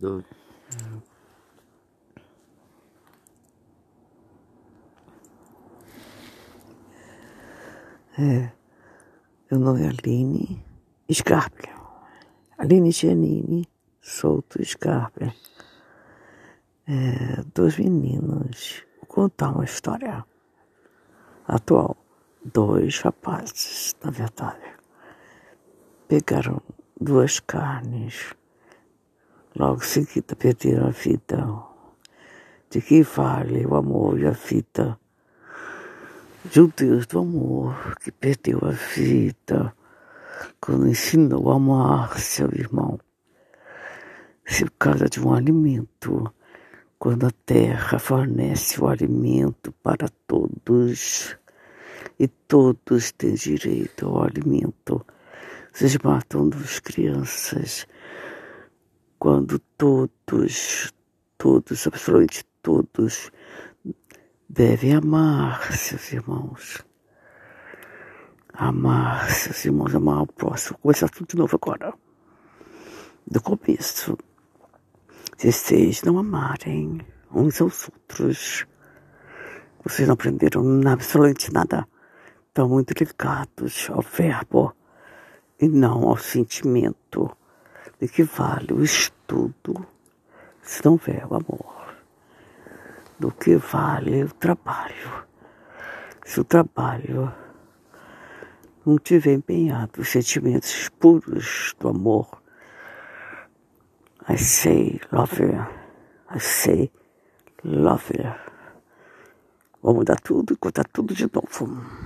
dois. É, meu nome é Aline Scarpia. Aline Giannini Souto Scarpia. É, dois meninos. Vou contar uma história atual. Dois rapazes, na verdade, pegaram duas carnes. Logo em seguida perderam a vida. De que vale o amor e a vida? de um Deus do amor que perdeu a vida quando ensinou a amar seu irmão. Se por causa de um alimento, quando a terra fornece o alimento para todos, e todos têm direito ao alimento, vocês matam duas crianças, quando todos, todos, absolutamente todos, devem amar seus irmãos. Amar seus irmãos, amar o próximo. Vou começar tudo de novo agora. Do começo. Se vocês não amarem uns aos outros, vocês não aprenderam absolutamente nada. Estão muito ligados ao verbo e não ao sentimento de que vale o estudo se não houver o amor do que vale o trabalho. Se o trabalho não tiver empenhado os sentimentos puros do amor, I say love you, I say love you. Vou mudar tudo e contar tudo de novo.